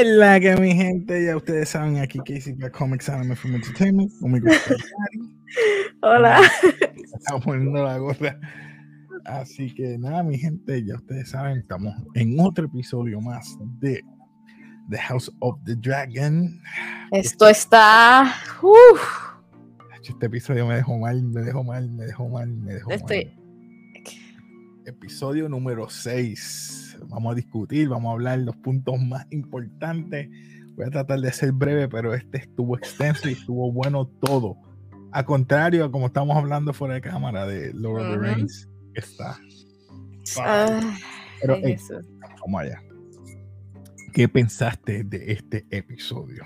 Que la que mi gente, ya ustedes saben aquí Casey Comics Anime Film Entertainment. Conmigo Hola. Estamos poniendo la gorra. Así que nada, mi gente, ya ustedes saben, estamos en otro episodio más de The House of the Dragon. Esto está. Uf. Este episodio me dejó mal, me dejó mal, me dejó mal, me dejó Estoy. mal. Episodio número 6. Vamos a discutir, vamos a hablar los puntos más importantes. Voy a tratar de ser breve, pero este estuvo extenso y estuvo bueno todo. A contrario a como estamos hablando fuera de cámara de Lord of the. Rings, que está. Ah, Pero, ay, ey, Jesús. Vamos allá. ¿Qué pensaste de este episodio?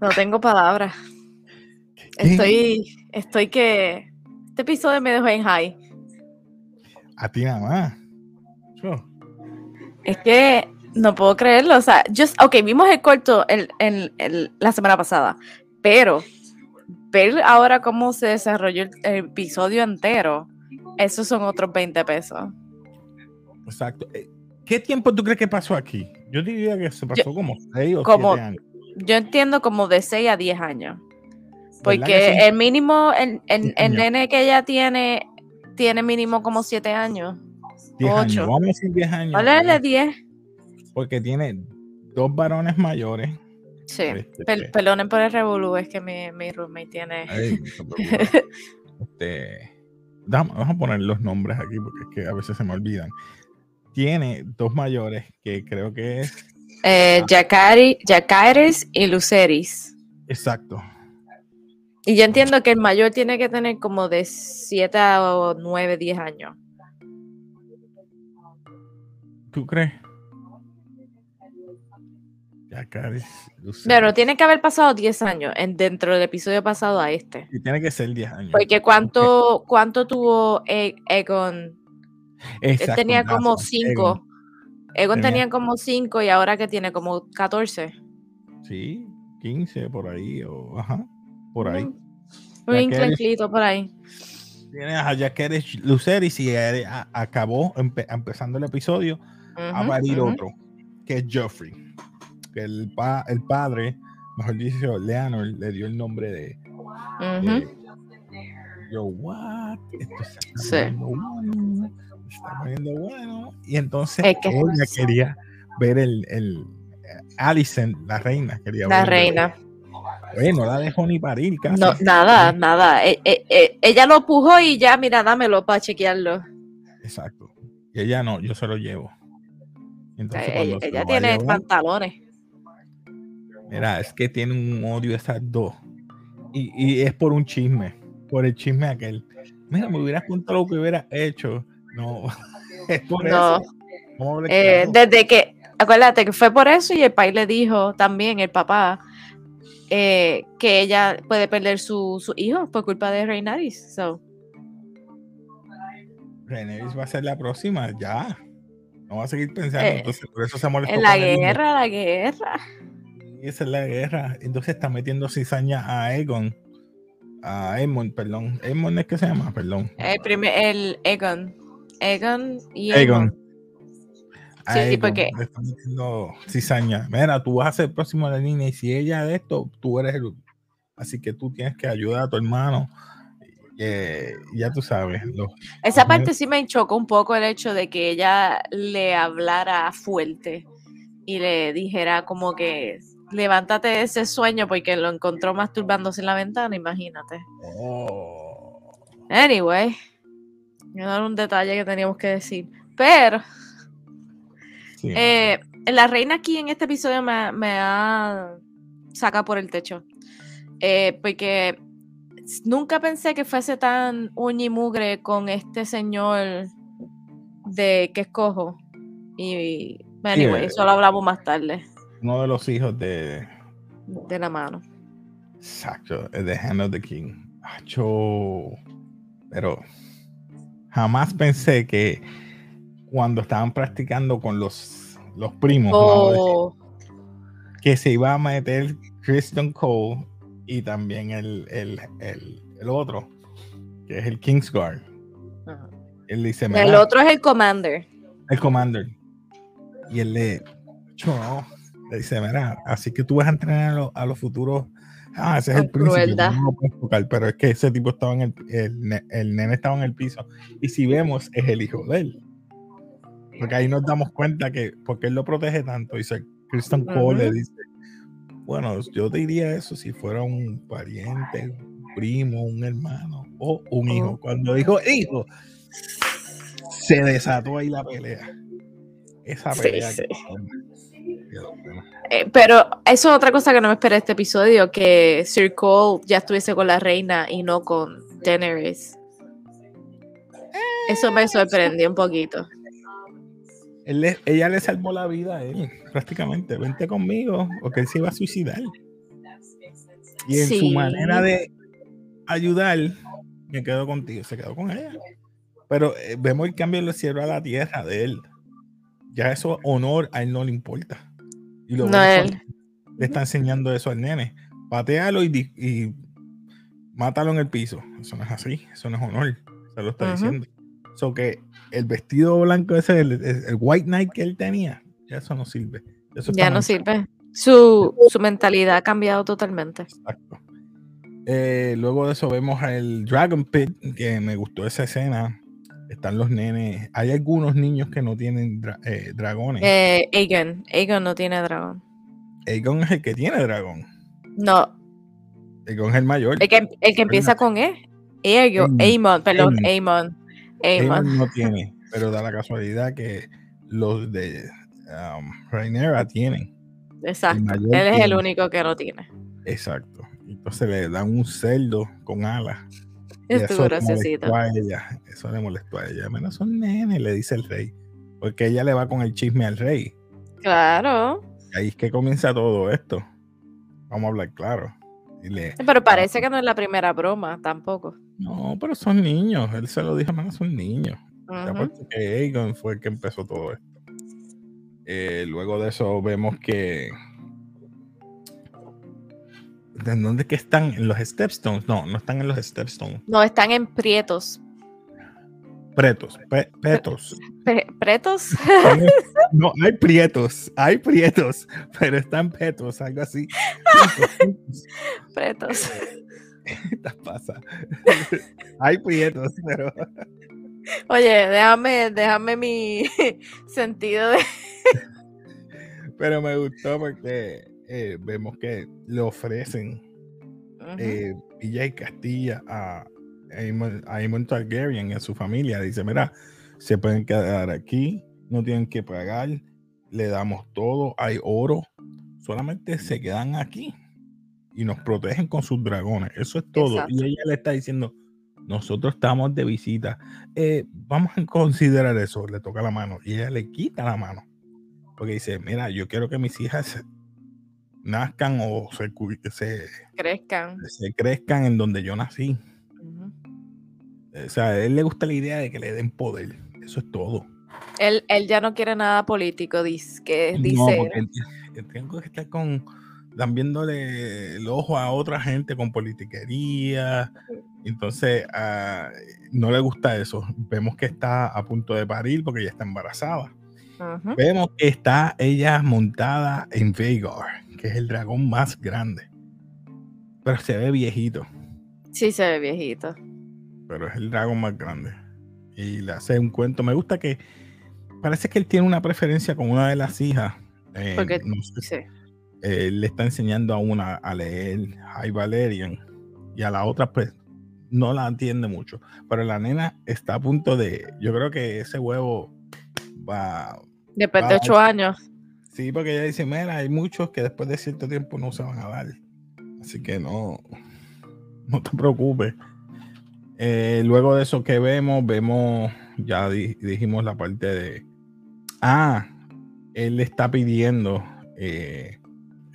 No tengo palabras. Estoy. Estoy que. Este episodio me dejó en high. A ti nada más. Es que no puedo creerlo. O sea, just, ok, vimos el corto el, el- el- la semana pasada, pero ver ahora cómo se desarrolló el, episodio entero, esos son otros 20 pesos. Exacto. Eh, ¿Qué tiempo tú crees que pasó aquí? Yo diría que se pasó como 6 o como- 7 años. Yo entiendo como de 6 a 10 años. ¿Verdad Porque el mínimo, el, el- el nene que ella tiene, tiene mínimo como 7 años. 10 años. ocho. Vamos a decir 10 años. De 10. Porque tiene dos varones mayores. Sí. Este, Per- perdonen por el revolú, es que mi, mi roommate tiene. Ay, este, vamos a poner los nombres aquí porque es que a veces se me olvidan. Tiene dos mayores que creo que es Eh, Jacari- Jacaeris y Luceris. exacto. Y yo entiendo que el mayor tiene que tener como de 7 o 9, 10 años. ¿Tú crees? Ya, Caris, Lucero. Pero tiene que haber pasado 10 años en, dentro del episodio pasado a este. Y tiene que ser 10 años. Porque cuánto, cuánto tuvo E- Egon. Él Exacto, tenía como gracias, 5. Egon. Egon Tenía- tenía como 5 y ahora que tiene como 14. Sí, 15 por ahí, o ajá, por ahí. Un inclenclito por ahí. Tienes a Jaqueres Luceris y eh, a- acabó empe- empezando el episodio a Ujú, parir otro, que es Joffrey. Que el, pa- el padre, mejor dicho, Leonor, le dio el nombre de. De- yo, what? Esto se está Sí. bueno, se está poniendo bueno. Y entonces Es que- ella quería ver el. el eh, Alicent, la reina, quería La ver reina. Bueno, no la dejó ni parir casi. No, nada, nada. E- e- e- ella lo pujó y ya, mira, dámelo para chequearlo. Exacto. Y ella no, yo se lo llevo. Entonces, ella tiene pantalones. Mira, es que tiene un odio esas dos. Y, y es por un chisme, por el chisme aquel. Mira, me hubieras contado lo que hubieras hecho. No, es por No. eso. Eh, desde que, acuérdate que fue por eso y el país le dijo también, el papá, eh, que ella puede perder su, su hijo por culpa de Reinaris. So, va a ser la próxima, ya. No va a seguir pensando, Eh, entonces por eso se molestó. en la guerra, la guerra. Y esa es la guerra. Entonces está metiendo cizaña a Aegon. A Aemon, perdón. Aemon es que se llama, perdón. El, primer, el Egon. Egon y Aegon. Aemon. Sí, Aegon, porque- Le está metiendo cizaña. Mira, tú vas a ser próximo de la línea y si ella de esto, tú eres el. Así que tú tienes que ayudar a tu hermano. Eh, ya tú sabes. Esa parte sí me chocó un poco el hecho de que ella le hablara fuerte y le dijera como que levántate de ese sueño porque lo encontró masturbándose en la ventana, imagínate. Oh. Anyway, no era un detalle que teníamos que decir. Pero Sí. eh, la reina aquí en este episodio me, me ha sacado por el techo. Eh, porque nunca pensé que fuese tan uña y mugre con este señor de que escojo. Y anyway, eh, eso lo hablamos más tarde Uno de los hijos de. de la mano. Exacto, The Hand of the King. Acho. Pero jamás pensé que cuando estaban practicando con los, los primos, decir, Oh, que se iba a meter Christian Cole y también el, el, el, el otro, que es el Kingsguard. ajá. Él dice, el "Mira, otro es el commander. el Commander. Y él le, no. Le dice, mira, así que tú vas a entrenar a, los futuros. Ah, ese es el príncipe. No pero es que ese tipo estaba en el, el, el nene estaba en el piso. Y si vemos, es el hijo de él. Porque ahí nos damos cuenta que, porque él lo protege tanto, dice Christian Cole le dice, bueno, yo diría eso si fuera un pariente, un primo, un hermano o un hijo. Cuando dijo hijo, se desató ahí la pelea. Esa pelea. Eh, pero eso es otra cosa que no me esperé este episodio, que Sir Cole ya estuviese con la reina y no con Daenerys. Eso me sorprendió un poquito ella le salvó la vida a él, prácticamente. Vente conmigo, porque él se iba a suicidar. Y en su manera de ayudar, me quedo contigo, se quedó con ella. Pero eh, vemos el cambio del cielo a la tierra de él. Ya eso, honor, a él no le importa. Y lo le está enseñando eso al nene. Patealo y, y, mátalo en el piso. Eso no es así, eso no es honor. Se lo está diciendo. So que el vestido blanco ese, el, white knight que él tenía, ya eso no sirve. ya no sirve. Su, mentalidad ha cambiado totalmente. Exacto. Eh, luego de eso vemos el Dragon Pit, que me gustó esa escena. Están los nenes. Hay algunos niños que no tienen eh, dragones. Eh, Aegon. Aegon no tiene dragón. Aegon es el que tiene dragón. No. Aegon es el mayor. El que, el que empieza con E. Aegon. Aemon, perdón, Aemon. Aemon no tiene, pero da la casualidad que los de um, Rainera tienen. Exacto. Él es el único que no tiene. Exacto. Entonces le dan un cerdo con alas. eso le molestó a ella. Eso le molestó a ella. Menos son nenes, le dice el rey. Porque ella le va con el chisme al rey. Claro. ahí es que comienza todo esto. Vamos a hablar claro. pero parece que no es la primera broma tampoco. No, pero son niños. Él se lo dijo, hermano, son niños. Uh que Aegon fue el que empezó todo esto. Eh, luego de eso vemos que. ¿De dónde que están? ¿En los Stepstones? No, no están en los Stepstones. No, están en Prietos. Pretos, petos. ¿Pretos? No, hay prietos, hay prietos, pero están petos, algo así. Pretos. Pasa. Hay prietos, pero. Oye, déjame, déjame mi sentido de. pero me gustó porque eh, vemos que le ofrecen eh, Villa y Castilla a Aemon Targaryen y a su familia. Dice: Mira, se pueden quedar aquí, no tienen que pagar, le damos todo, hay oro, solamente se quedan aquí y nos protegen con sus dragones. Eso es todo. Y ella le está diciendo, nosotros estamos de visita. Eh, vamos a considerar eso. Le toca la mano y ella le quita la mano. Porque dice, mira, yo quiero que mis hijas nazcan o se, crezcan. Se crezcan en donde yo nací. O sea, a él le gusta la idea de que le den poder. Eso es todo. Él, él ya no quiere nada político, dice. Que dice tengo que estar con viéndole el ojo a otra gente con politiquería. Entonces, ah, no le gusta eso. Vemos que está a punto de parir porque ya está embarazada. Vemos que está ella montada en Vhagar, que es el dragón más grande. Pero se ve viejito. Sí, se ve viejito. Pero es el dragón más grande. Y le hace un cuento. Me gusta que parece que él tiene una preferencia con una de las hijas. Eh, porque, no sé, le está enseñando a una a leer High Valerian y a la otra pues no la entiende mucho. Pero la nena está a punto de, yo creo que ese huevo va... Después de ocho años. Sí, porque ella dice, mira, hay muchos que después de cierto tiempo no se van a dar. Así que no, no te preocupes. Eh, luego de eso que vemos, vemos, ya dijimos la parte de, ah, él le está pidiendo eh,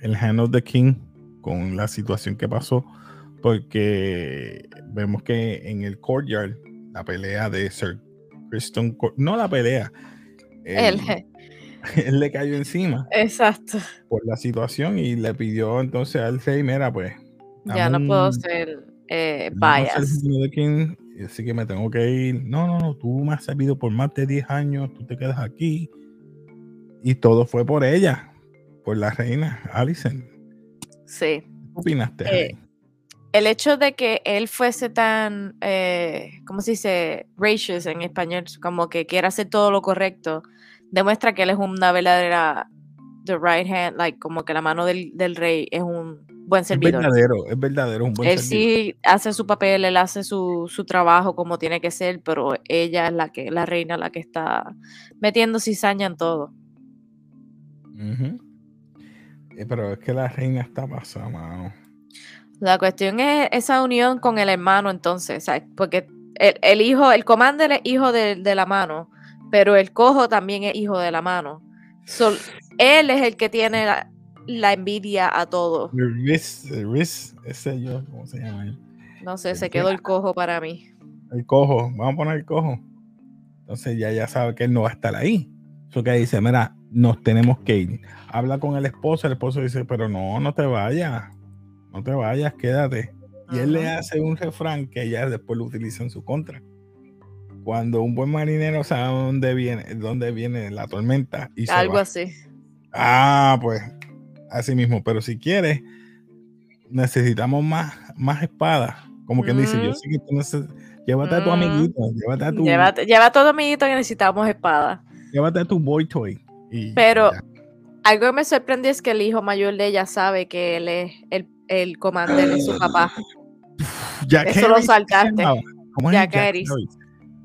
el Hand of the King con la situación que pasó, porque vemos que en el courtyard, la pelea de Sir Kristen, no la pelea, él, él le cayó encima. Exacto. Por la situación y le pidió entonces al rey, mira, pues. Ya no puedo ser eh, bias. así que me tengo que ir. No, no, no, tú me has servido por más de 10 años, tú te quedas aquí. Y todo fue por ella, por la reina Alison. Sí. ¿Qué opinaste? Eh? El hecho de que él fuese tan, eh, ¿cómo se dice? Gracious en español, como que quiera hacer todo lo correcto, demuestra que él es una verdadera, the right hand, like, como que la mano del, del rey es un buen es servidor. verdadero, es verdadero, es un buen Él servidor. sí hace su papel, él hace su, su trabajo como tiene que ser, pero ella es la que, la reina la que está metiendo cizaña en todo. Eh, Pero es que la reina está pasada, mano. La cuestión es esa unión con el hermano, entonces, ¿sabes? porque el, el hijo, el commander es hijo de, de la mano, pero el cojo también es hijo de la mano. So, él es el que tiene la, la envidia a todo. El Riz, el Riz, ese yo, ¿cómo se llama él? No sé, El se que- quedó el cojo para mí. El cojo, vamos a poner el cojo. Entonces ya ya sabe que él no va a estar ahí. Eso que dice, mira, nos tenemos que ir. Habla con el esposo, el esposo dice, pero no, no te vayas, no te vayas, quédate. Y él le hace un refrán que ella después lo utiliza en su contra. Cuando un buen marinero sabe dónde viene, dónde viene la tormenta y se Algo va. así. Ah, pues así mismo. Pero si quieres, necesitamos más, más espadas. Como quien dice, yo Ujú. sé que tú neces- llévate a tu Ujú. amiguito, llévate a tu, Lleva, lleva todo, amiguito, que necesitamos espada. llévate a tu boy toy. Y Pero- ya. Algo que me sorprendió es que el hijo mayor de ella sabe que él es el, el commander de su papá. Jack eso lo Harris, ¿qué se saltaste. Jack Harris.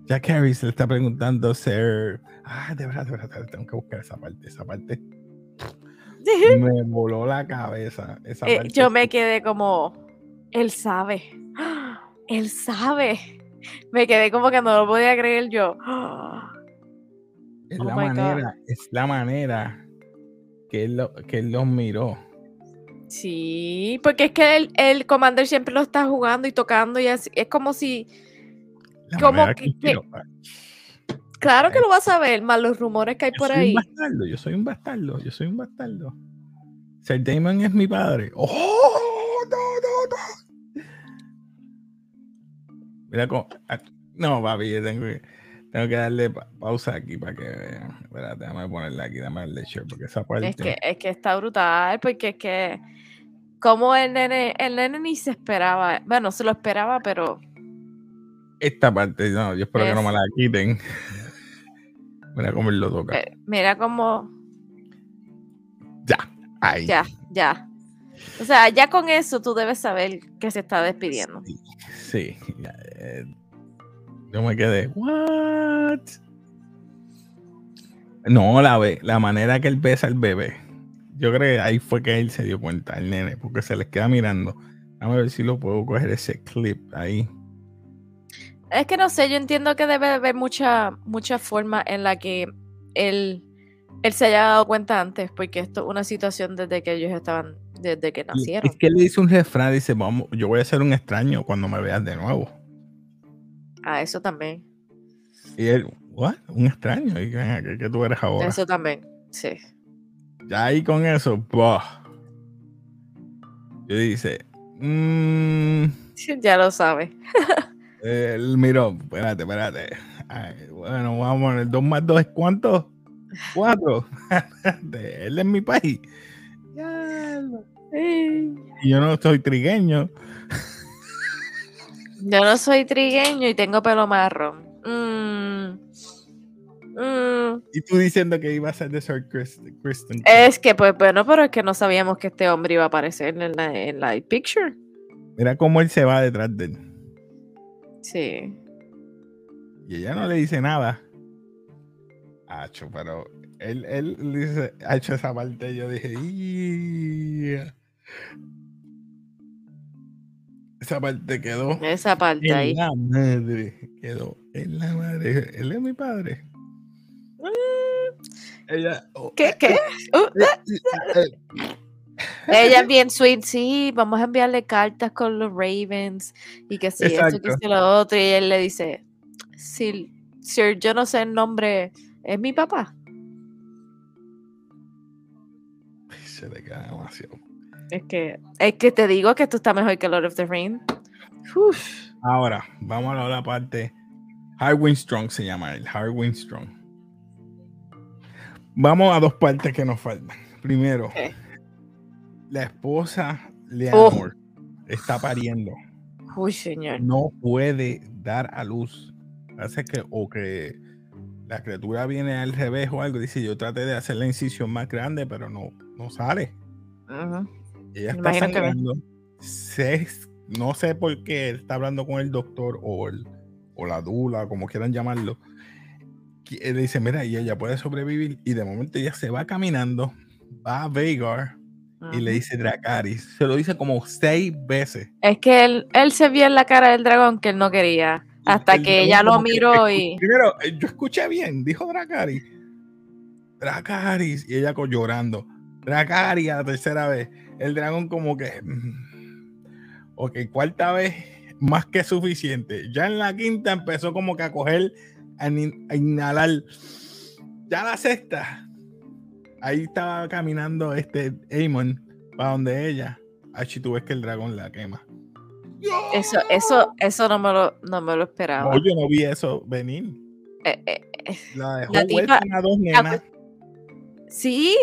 Jack Harris le está preguntando ser. Ah, de verdad, de verdad, tengo que buscar esa parte. Esa parte me voló la cabeza. Esa Eh, parte yo me quedé como, él sabe, él sabe. Me quedé como que no lo podía creer yo. Es Oh la God. manera, es la manera que él, lo- que él los miró. Sí, porque es que el, el commander siempre lo está jugando y tocando y así. Es como si, La ¿Cómo manera que- él que- miró. claro que lo vas a ver, más los rumores que hay Yo por soy ahí. un bastardo, yo soy un bastardo, yo soy un bastardo. Sir Damon es mi padre. ¡Oh! No, no, no. Mira cómo. ah, No, papi, yo tengo que, tengo que darle pa- pausa aquí para que vean. Espérate, déjame ponerla aquí, déjame darle share, porque esa parte. Es que, es que está brutal, porque es que como el nene, el nene ni se esperaba, bueno, se lo esperaba, pero Esta parte, no, yo espero que no me la quiten. Mira cómo él lo toca. eh, mira como Ya, ahí. ya, ya. O sea, ya con eso tú debes saber que se está despidiendo. Sí, sí, ya, eh, yo me quedé, ¿what? No, la, ve- la manera que él besa al bebé. Yo creo que ahí fue que él se dio cuenta, el nene, porque se les queda mirando. Vamos a ver si lo puedo coger ese clip ahí. Es que no sé, yo entiendo que debe haber mucha, mucha forma en la que él, él se haya dado cuenta antes, porque esto es una situación desde que ellos estaban, desde que nacieron. Es que él le dice un refrán, dice, vamos, yo voy a ser un extraño cuando me veas de nuevo. Ah, eso también. Y él, ¿what? Un extraño. ¿Y qué, qué- tú eres ahora? Eso también. Sí. Ya ahí con eso, bah. Yo dice, mmm, Ya lo sabe. él miró, espérate, espérate. Ay, bueno, vamos a poner 2 más 2 es cuánto? 4. él es mi país. Diablo. Y yo no soy trigueño. Yo no soy trigueño y tengo pelo marrón. Mm. Mm. Y tú diciendo que iba a ser de Sir Kristen. Es que, pues bueno, pero es que no sabíamos que este hombre iba a aparecer en la, en la picture. Mira cómo él se va detrás de él. Sí. Y ella no le dice nada. Hacho, pero él, él dice, ha hecho esa parte. Yo dije. Esa parte quedó Esa parte en ahí. la madre. Quedó en la madre. Él es mi padre. Ella, oh, ¿Qué? ¿Qué? Ella es bien sweet, sí, vamos a enviarle cartas con los Ravens y que si esto, que Exacto. lo otro, y él le dice, si, sir, yo no sé el nombre, es mi papá. Se le queda demasiado. Es que, es que te digo que esto está mejor que Lord of the Rings. Uf. Ahora, vamos a la parte. Harwin Strong se llama él. Harwin Strong. Vamos a dos partes que nos faltan. Primero, la esposa Leonor está pariendo. Uy, señor. No puede dar a luz. Hace que, o que la criatura viene al revés o algo. Dice, yo traté de hacer la incisión más grande, pero no, no sale. Ujú. Ella está sangrando. Se- no sé por qué él está hablando con el doctor o, el, o la dula, como quieran llamarlo. Él dice, mira, y ella puede sobrevivir. Y de momento ella se va caminando, va a Vagar y le dice Dracaris. Se lo dice como seis veces. Es que él, él se vio en la cara del dragón que él no quería. Hasta El que ella lo que miró y. Primero, eh, yo escuché bien, dijo Dracaris. Dracaris. Y ella llorando. Dracaris a la tercera vez. El dragón como que... mm, Ok, cuarta vez, más que suficiente. Ya en la quinta empezó como que a coger, a, in- a inhalar. Ya la sexta. Ahí estaba caminando este Amon para donde ella. Así tú ves que el dragón la quema. Eso, eso, eso no me lo, no me lo esperaba. No, yo no vi eso venir. Eh, eh, eh, La dejó La tipa- a dos nenas. Sí,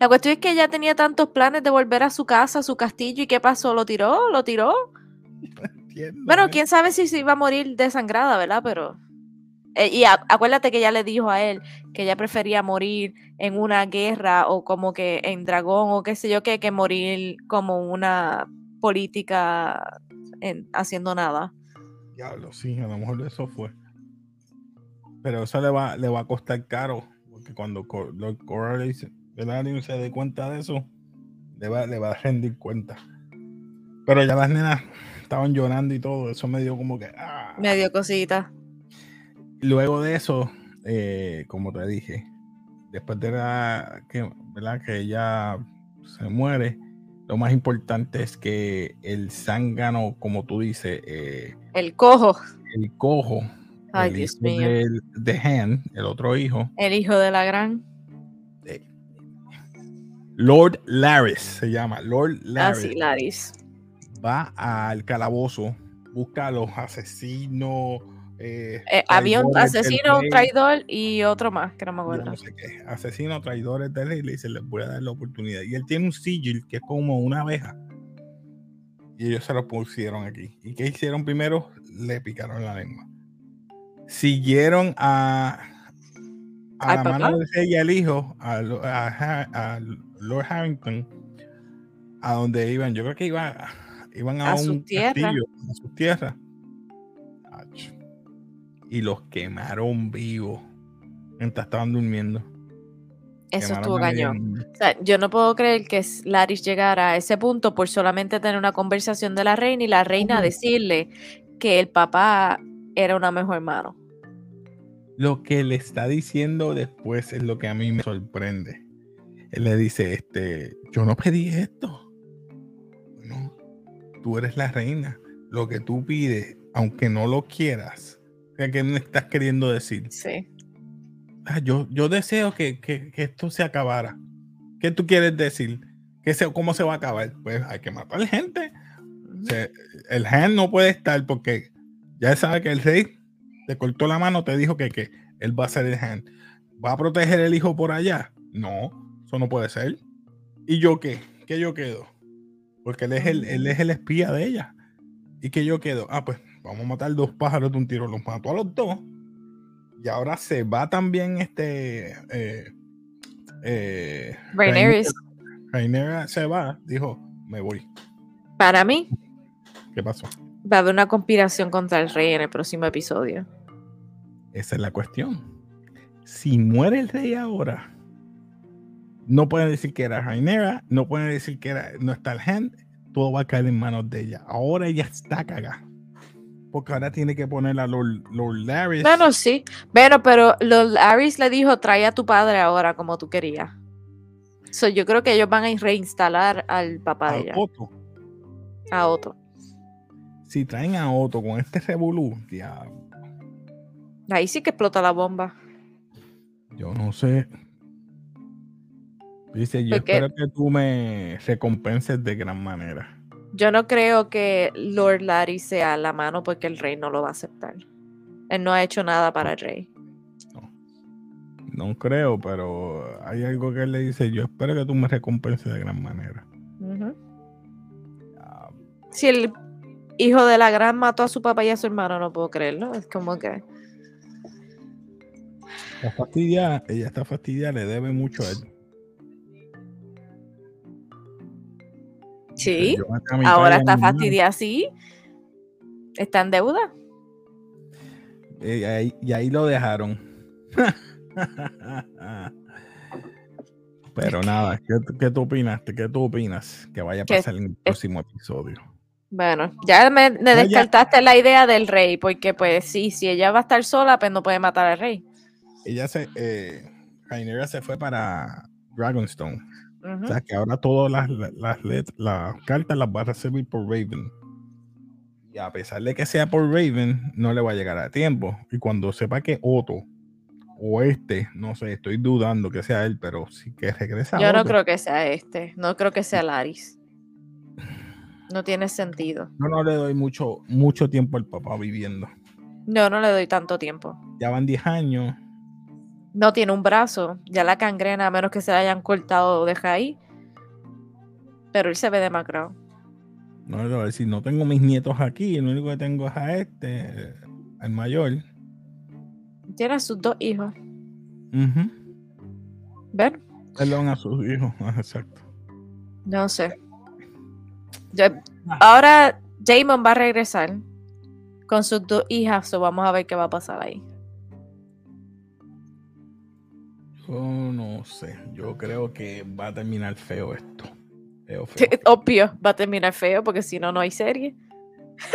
la cuestión es que ella tenía tantos planes de volver a su casa, a su castillo, ¿y qué pasó? ¿Lo tiró? ¿Lo tiró? Entiendo, Bueno, ¿eh? quién sabe si se iba a morir desangrada, ¿verdad? Pero. eh, y a- acuérdate que ella le dijo a él que ella prefería morir en una guerra o como que en dragón o qué sé yo qué, que morir como una política en- haciendo nada. Diablo, sí, a lo mejor eso fue. Pero eso le va, le va a costar caro. Porque cuando Co- Lord Coralius Velaryon se dé cuenta de eso, le va, le va a rendir cuenta. Pero ya las nenas estaban llorando y todo. Eso me dio como que. ah. Me dio cosita. Luego de eso, eh, como te dije, después de la que, ¿verdad? que ella se muere, lo más importante es que el zángano, como tú dices, eh, El cojo, el cojo, Ay, el Dios hijo mío. del- de Han, el otro hijo, el hijo de la gran. Lord Laris se llama, Lord Laris, Así, Laris. va al calabozo, busca a los asesinos. eh, Eh, había un asesino, un traidor y otro más, que no me acuerdo. no sé qué, asesinos, traidores del rey, le dice, les voy a dar la oportunidad. Y él tiene un sigil que es como una abeja. Y ellos se lo pusieron aquí. ¿Y qué hicieron primero? Le picaron la lengua. Siguieron a, a ¿Al la papá? mano rey y al hijo, a, Lord Harrington, a donde iban. Yo creo que iba, iban a, A un tierras. castillo, a sus tierras. Ach. Y los quemaron vivos mientras estaban durmiendo. Eso Quemaron estuvo cañón. O sea, yo no puedo creer que Laris llegara a ese punto por solamente tener una conversación de la reina y la reina decirle que el papá era una mejor mano. Lo que le está diciendo después es lo que a mí me sorprende. Él le dice, este, yo no pedí esto. No, tú eres la reina. Lo que tú pides, aunque no lo quieras, ¿qué me estás queriendo decir? Sí. Ah, yo, yo deseo que, que- que esto se acabara. ¿Qué tú quieres decir? ¿Qué se, ¿Cómo se va a acabar? Pues hay que matar gente. O sea, el Han no puede estar porque ya sabe que el rey te cortó la mano, te dijo que, que él va a ser el Han. ¿Va a proteger el hijo por allá? No, eso no puede ser. ¿Y yo qué? ¿Qué yo quedo? Porque él es el, él es el espía de ella. ¿Y qué yo quedo? Ah, pues vamos a matar dos pájaros de un tiro. Los mató a los dos. Y ahora se va también este. Eh, eh, se va, dijo, me voy. para mí, ¿Qué pasó? Va a haber una conspiración contra el rey en el próximo episodio. Esa es la cuestión. Si muere el rey ahora, no pueden decir que era Rhaenyra, no pueden decir que era, no está el hand, todo va a caer en manos de ella. Ahora ella está cagada. Porque ahora tiene que poner a Lord, Lord Larry Bueno, sí. Bueno, pero los Laris le dijo, trae a tu padre ahora como tú querías. So, yo creo que ellos van a reinstalar al papá a de ella, Otto. a Otto. Si traen a Otto con este revolú, diablo, Ahí sí que explota la bomba. yo no sé. Dice, yo Porque- espero que tú me recompenses de gran manera. Yo no creo que Lord Larry sea la mano porque el rey no lo va a aceptar. Él no ha hecho nada para el rey. No creo, pero hay algo que él le dice, yo espero que tú me recompenses de gran manera. Ah, si el hijo de la gran mató a su papá y a su hermano, no puedo creerlo. Es como que... Está fastidiada, ella está fastidiada, le debe mucho a él. Sí, ahora está fastidiada, sí. Está en deuda. Eh, y ahí, lo dejaron. Pero nada, ¿qué, tú opinas? ¿Qué tú opinas que vaya a pasar en el próximo episodio? Bueno, ya me, descartaste la idea del rey, porque pues sí, si ella va a estar sola, pues no puede matar al rey. Ella se, eh, se fue para Dragonstone. O sea que ahora todas las, las, las, cartas las va a recibir por Raven. Y a pesar de que sea por Raven, no le va a llegar a tiempo. Y cuando sepa que Otto o este, no sé, estoy dudando que sea él, pero sí que regresa. Yo no creo que sea este, no creo que sea Laris. No tiene sentido. Yo no le doy mucho, mucho tiempo al papá viviendo. No, no le doy tanto tiempo. Ya van 10 años no tiene un brazo. Ya la cangrena, a menos que se la hayan cortado, deja ahí. Pero él se ve demacrado. No, a ver, si no tengo mis nietos aquí, el único que tengo es a este, el mayor. Tiene a sus dos hijos. ¿Ver? Perdón, a sus hijos, exacto. No sé. Ahora Jamon va a regresar con sus dos hijas, o vamos a ver qué va a pasar ahí. no sé, yo creo que va a terminar feo esto. Obvio, va a terminar feo porque si no, no hay serie.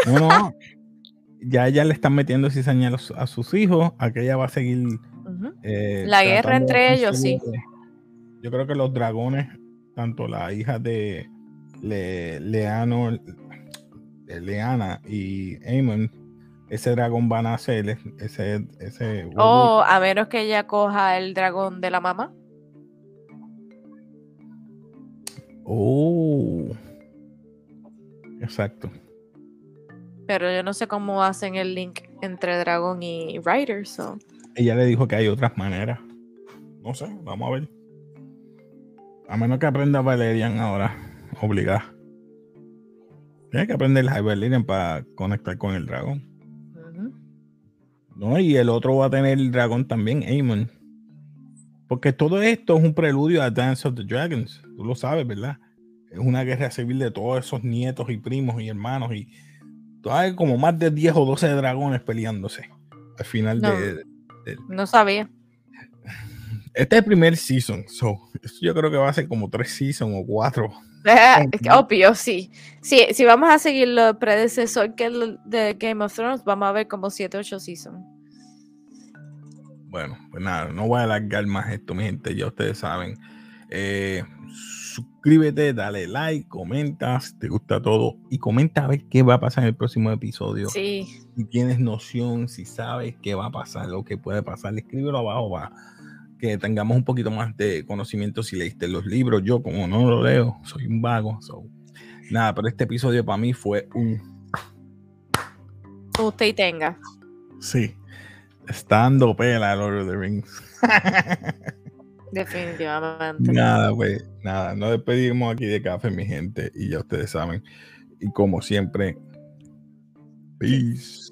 No, no. ya ella le están metiendo cizaña a, sus hijos, aquella va a seguir. Eh, la guerra entre ellos, sí. Yo creo que los dragones, tanto la hija de Leano, de Leana y Amon, ese dragón va a nacer, ese, ese Oh, a menos que ella coja el dragón de la mamá. Oh. Exacto. Pero yo no sé cómo hacen el link entre dragón y Rider, Ella le dijo que hay otras maneras. No sé, vamos a ver. A menos que aprenda Valerian ahora, obligada. Tiene que aprender el Valerian para conectar con el dragón. No, y el otro va a tener el dragón también, Amon. Porque todo esto es un preludio a Dance of the Dragons. Tú lo sabes, ¿verdad? Es una guerra civil de todos esos nietos y primos y hermanos. Y hay como más de 10 o 12 dragones peleándose al final de, No sabía. Este es el primer season. So, yo creo que va a ser como tres seasons o cuatro. Obvio, sí. sí. Si vamos a seguir los predecesor que de Game of Thrones, vamos a ver como 7 8 seasons. Bueno, pues nada, no voy a alargar más esto, mi gente, ya ustedes saben. Eh, suscríbete, dale like, comenta si te gusta todo y comenta a ver qué va a pasar en el próximo episodio. Sí. Si tienes noción, si sabes qué va a pasar, lo que puede pasar, escríbelo abajo, va que tengamos un poquito más de conocimiento si leíste los libros. Yo, como no lo leo, soy un vago. nada, pero este episodio para mí fue un. Usted y tenga. Sí. Estando pela Lord of the Rings. Definitivamente. Nada, pues, nada. Nos despedimos aquí de café, mi gente. Y ya ustedes saben. Y como siempre, peace.